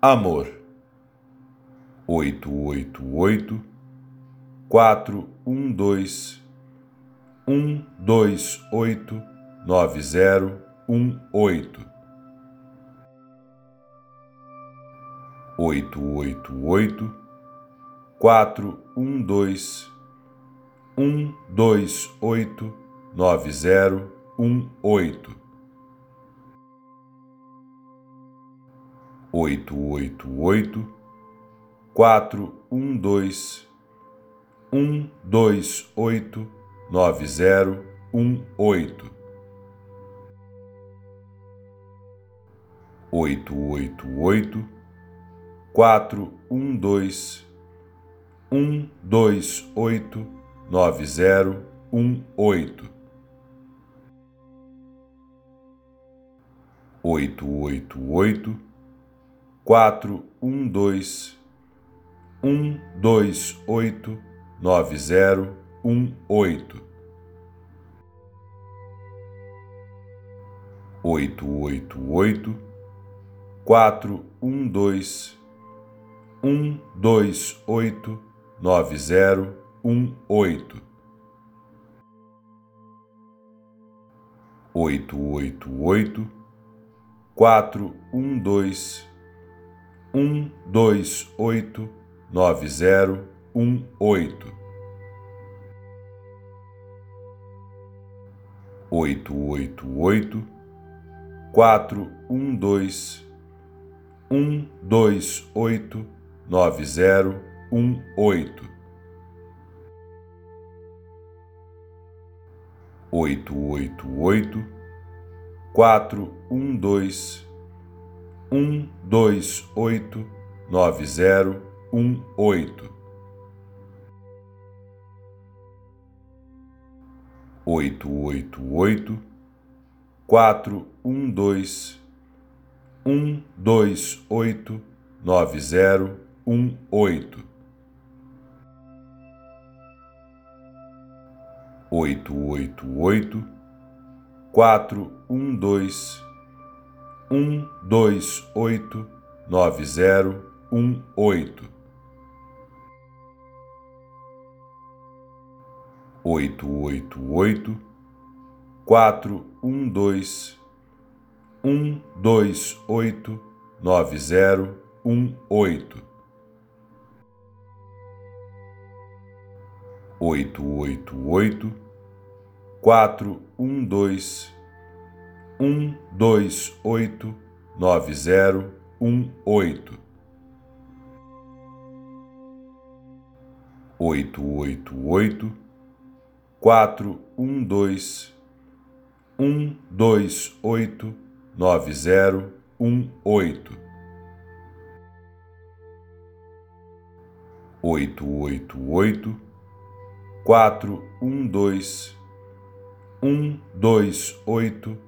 amor. Oito, oito, oito, quatro, um, dois, um, dois, 888 412 128 9018 888 412 128 9018 888 quatro, um, dois, um, dois, oito, nove, zero, um, oito. Oito, oito, oito, quatro, um, dois, um, dois, oito, nove, zero, um, oito. Oito, oito, oito, quatro, um, dois, um, dois, oito, nove, zero, um, oito. Oito, oito, oito, quatro, um, dois, um, dois, oito, nove, zero, um, oito. Oito, oito, oito, quatro, um, dois, um, dois, oito, nove, zero, um, oito. Oito, oito, oito, quatro, um, dois, um, dois, oito, nove, zero, um, oito. Oito, oito, oito, quatro, um, dois, um, dois, oito, nove, zero, um, oito. Oito, oito, oito, quatro, um, dois, um, dois, oito,